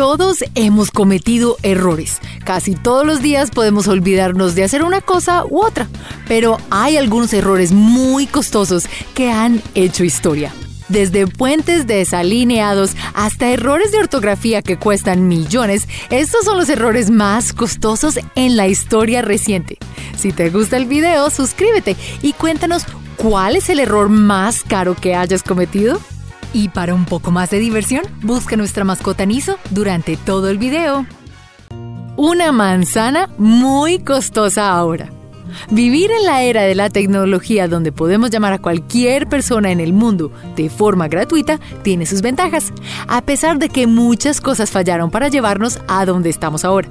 Todos hemos cometido errores. Casi todos los días podemos olvidarnos de hacer una cosa u otra, pero hay algunos errores muy costosos que han hecho historia. Desde puentes desalineados hasta errores de ortografía que cuestan millones, estos son los errores más costosos en la historia reciente. Si te gusta el video, suscríbete y cuéntanos cuál es el error más caro que hayas cometido. Y para un poco más de diversión, busca nuestra mascota Niso durante todo el video. Una manzana muy costosa ahora. Vivir en la era de la tecnología donde podemos llamar a cualquier persona en el mundo de forma gratuita tiene sus ventajas, a pesar de que muchas cosas fallaron para llevarnos a donde estamos ahora.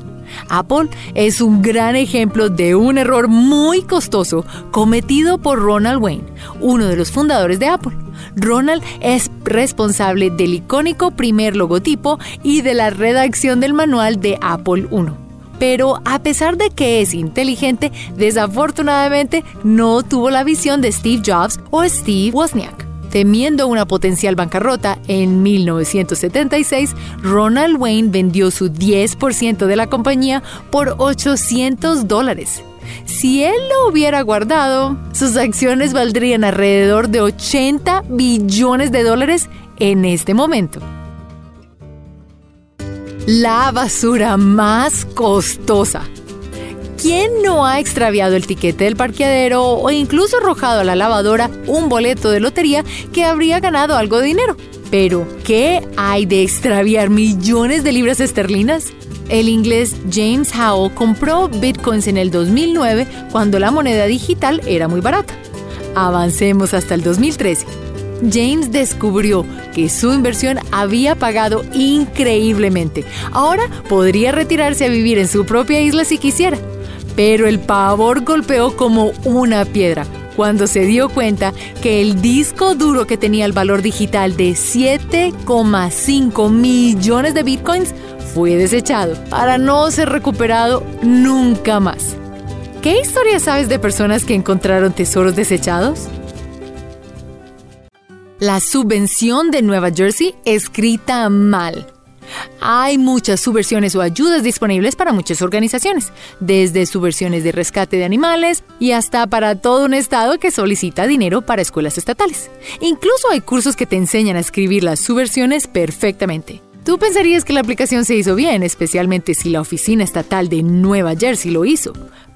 Apple es un gran ejemplo de un error muy costoso cometido por Ronald Wayne, uno de los fundadores de Apple. Ronald es responsable del icónico primer logotipo y de la redacción del manual de Apple I. Pero a pesar de que es inteligente, desafortunadamente no tuvo la visión de Steve Jobs o Steve Wozniak. Temiendo una potencial bancarrota, en 1976 Ronald Wayne vendió su 10% de la compañía por 800 dólares. Si él lo hubiera guardado, sus acciones valdrían alrededor de 80 billones de dólares en este momento. La basura más costosa. ¿Quién no ha extraviado el tiquete del parqueadero o incluso arrojado a la lavadora un boleto de lotería que habría ganado algo de dinero? Pero, ¿qué hay de extraviar millones de libras esterlinas? El inglés James Howe compró bitcoins en el 2009 cuando la moneda digital era muy barata. Avancemos hasta el 2013. James descubrió que su inversión había pagado increíblemente. Ahora podría retirarse a vivir en su propia isla si quisiera pero el pavor golpeó como una piedra cuando se dio cuenta que el disco duro que tenía el valor digital de 7,5 millones de bitcoins fue desechado para no ser recuperado nunca más. ¿Qué historia sabes de personas que encontraron tesoros desechados? La subvención de Nueva Jersey escrita mal. Hay muchas subversiones o ayudas disponibles para muchas organizaciones, desde subversiones de rescate de animales y hasta para todo un estado que solicita dinero para escuelas estatales. Incluso hay cursos que te enseñan a escribir las subversiones perfectamente. Tú pensarías que la aplicación se hizo bien, especialmente si la oficina estatal de Nueva Jersey lo hizo.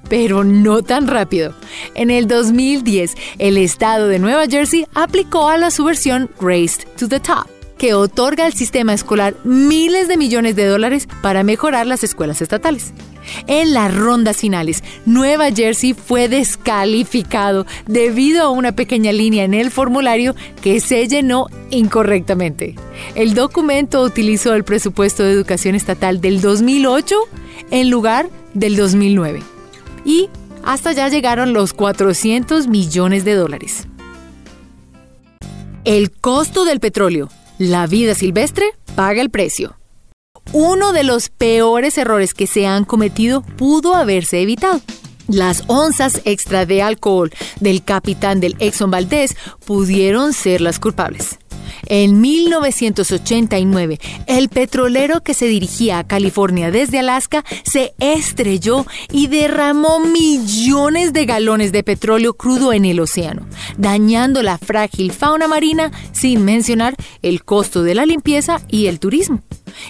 Pero no tan rápido. En el 2010, el estado de Nueva Jersey aplicó a la subversión Raised to the Top que otorga al sistema escolar miles de millones de dólares para mejorar las escuelas estatales. En las rondas finales, Nueva Jersey fue descalificado debido a una pequeña línea en el formulario que se llenó incorrectamente. El documento utilizó el presupuesto de educación estatal del 2008 en lugar del 2009. Y hasta ya llegaron los 400 millones de dólares. El costo del petróleo la vida silvestre paga el precio. Uno de los peores errores que se han cometido pudo haberse evitado. Las onzas extra de alcohol del capitán del Exxon Valdez pudieron ser las culpables. En 1989, el petrolero que se dirigía a California desde Alaska se estrelló y derramó millones de galones de petróleo crudo en el océano, dañando la frágil fauna marina sin mencionar el costo de la limpieza y el turismo.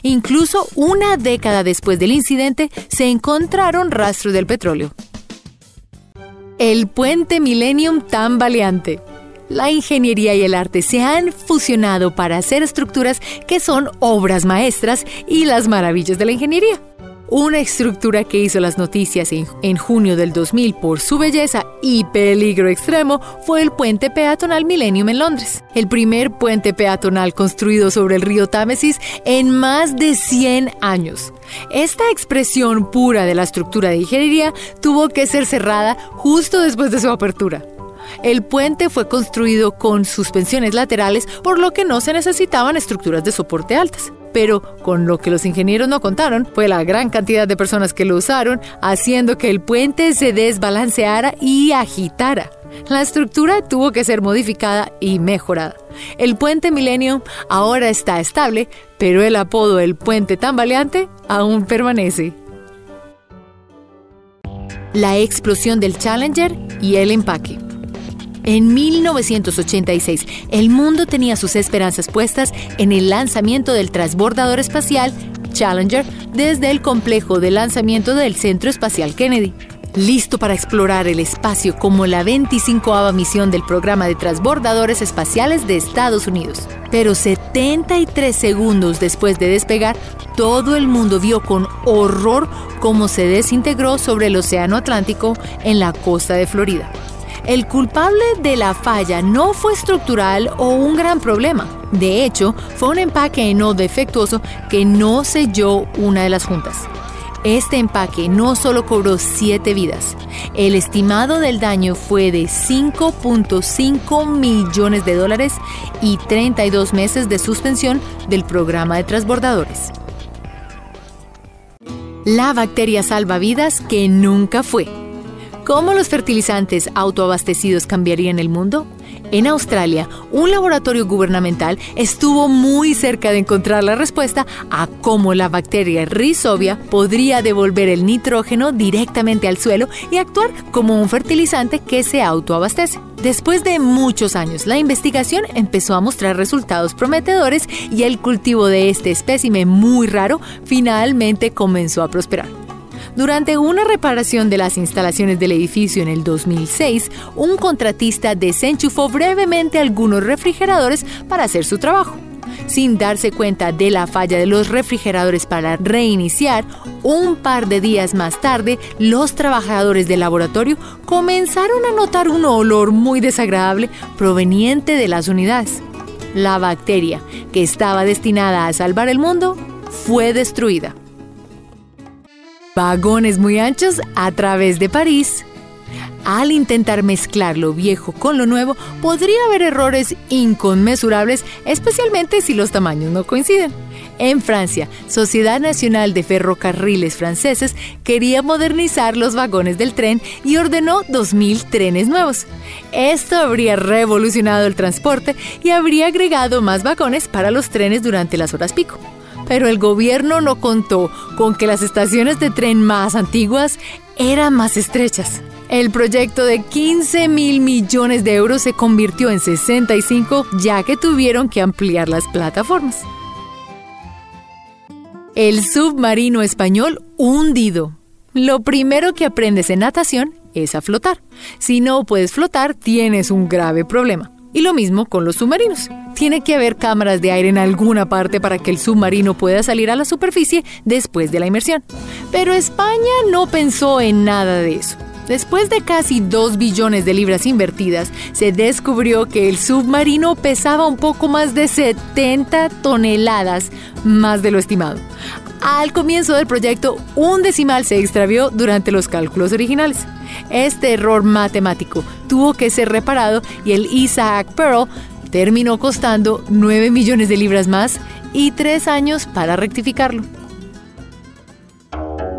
Incluso una década después del incidente se encontraron rastros del petróleo. El puente Millennium tambaleante la ingeniería y el arte se han fusionado para hacer estructuras que son obras maestras y las maravillas de la ingeniería. Una estructura que hizo las noticias en, junio del 2000 por su belleza y peligro extremo fue el puente peatonal Millennium en Londres, el primer puente peatonal construido sobre el río Támesis en más de 100 años. Esta expresión pura de la estructura de ingeniería tuvo que ser cerrada justo después de su apertura. El puente fue construido con suspensiones laterales, por lo que no se necesitaban estructuras de soporte altas. Pero con lo que los ingenieros no contaron fue la gran cantidad de personas que lo usaron, haciendo que el puente se desbalanceara y agitara. La estructura tuvo que ser modificada y mejorada. El puente Millennium ahora está estable, pero el apodo el puente tambaleante aún permanece. La explosión del Challenger y el empaque. En 1986, el mundo tenía sus esperanzas puestas en el lanzamiento del transbordador espacial Challenger desde el complejo de lanzamiento del Centro Espacial Kennedy listo para explorar el espacio como la 25 misión del programa de transbordadores espaciales de Estados Unidos. Pero 73 segundos después de despegar, todo el mundo vio con horror cómo se desintegró sobre el Océano Atlántico en la costa de Florida. El culpable de la falla no fue estructural o un gran problema. De hecho, fue un empaque no defectuoso que no selló una de las juntas. Este empaque no solo cobró 7 vidas, el estimado del daño fue de 5.5 millones de dólares y 32 meses de suspensión del programa de transbordadores. La bacteria salvavidas que nunca fue. ¿Cómo los fertilizantes autoabastecidos cambiarían el mundo? En Australia, un laboratorio gubernamental estuvo muy cerca de encontrar la respuesta a cómo la bacteria Rhizobia podría devolver el nitrógeno directamente al suelo y actuar como un fertilizante que se autoabastece. Después de muchos años, la investigación empezó a mostrar resultados prometedores y el cultivo de este espécimen muy raro finalmente comenzó a prosperar. Durante una reparación de las instalaciones del edificio en el 2006, un contratista desenchufó brevemente algunos refrigeradores para hacer su trabajo. Sin darse cuenta de la falla de los refrigeradores para reiniciar, un par de días más tarde, los trabajadores del laboratorio comenzaron a notar un olor muy desagradable proveniente de las unidades. La bacteria, que estaba destinada a salvar el mundo, fue destruida. Vagones muy anchos a través de París. Al intentar mezclar lo viejo con lo nuevo, podría haber errores inconmensurables, especialmente si los tamaños no coinciden. En Francia, Sociedad Nacional de Ferrocarriles Franceses quería modernizar los vagones del tren y ordenó 2.000 trenes nuevos. Esto habría revolucionado el transporte y habría agregado más vagones para los trenes durante las horas pico pero el gobierno no contó con que las estaciones de tren más antiguas eran más estrechas. El proyecto de 15 mil millones de euros se convirtió en 65 ya que tuvieron que ampliar las plataformas. El submarino español hundido. Lo primero que aprendes en natación es a flotar. Si no puedes flotar, tienes un grave problema. Y lo mismo con los submarinos. Tiene que haber cámaras de aire en alguna parte para que el submarino pueda salir a la superficie después de la inmersión. Pero España no pensó en nada de eso. Después de casi 2 billones de libras invertidas, se descubrió que el submarino pesaba un poco más de 70 toneladas más de lo estimado. Al comienzo del proyecto, un decimal se extravió durante los cálculos originales. Este error matemático tuvo que ser reparado y el Isaac Pearl terminó costando 9 millones de libras más y 3 años para rectificarlo.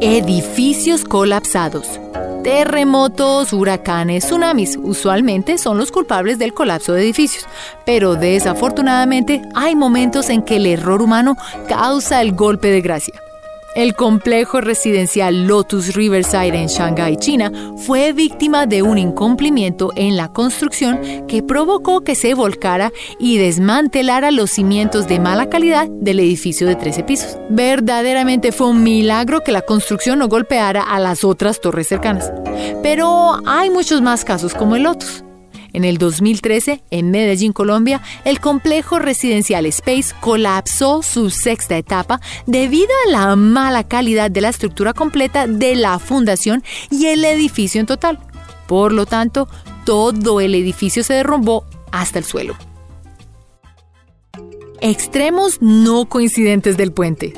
Edificios colapsados. Terremotos, huracanes, tsunamis usualmente son los culpables del colapso de edificios, pero desafortunadamente hay momentos en que el error humano causa el golpe de gracia. El complejo residencial Lotus Riverside en Shanghái, China, fue víctima de un incumplimiento en la construcción que provocó que se volcara y desmantelara los cimientos de mala calidad del edificio de 13 pisos. Verdaderamente fue un milagro que la construcción no golpeara a las otras torres cercanas. Pero hay muchos más casos como el Lotus. En el 2013, en Medellín, Colombia, el complejo residencial Space colapsó su sexta etapa debido a la mala calidad de la estructura completa de la fundación y el edificio en total. Por lo tanto, todo el edificio se derrumbó hasta el suelo. Extremos no coincidentes del puente.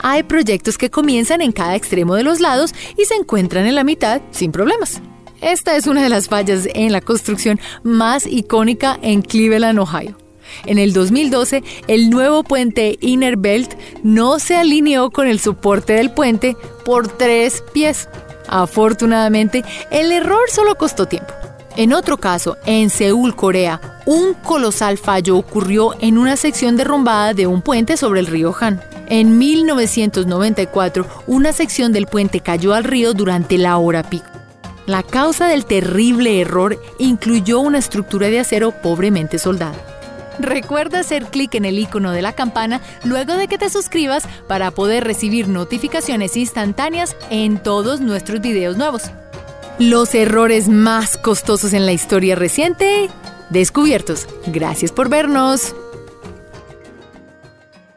Hay proyectos que comienzan en cada extremo de los lados y se encuentran en la mitad sin problemas. Esta es una de las fallas en la construcción más icónica en Cleveland, Ohio. En el 2012, el nuevo puente Inner Belt no se alineó con el soporte del puente por tres pies. Afortunadamente, el error solo costó tiempo. En otro caso, en Seúl, Corea, un colosal fallo ocurrió en una sección derrumbada de un puente sobre el río Han. En 1994, una sección del puente cayó al río durante la hora pico. La causa del terrible error incluyó una estructura de acero pobremente soldada. Recuerda hacer clic en el icono de la campana luego de que te suscribas para poder recibir notificaciones instantáneas en todos nuestros videos nuevos. Los errores más costosos en la historia reciente descubiertos. Gracias por vernos.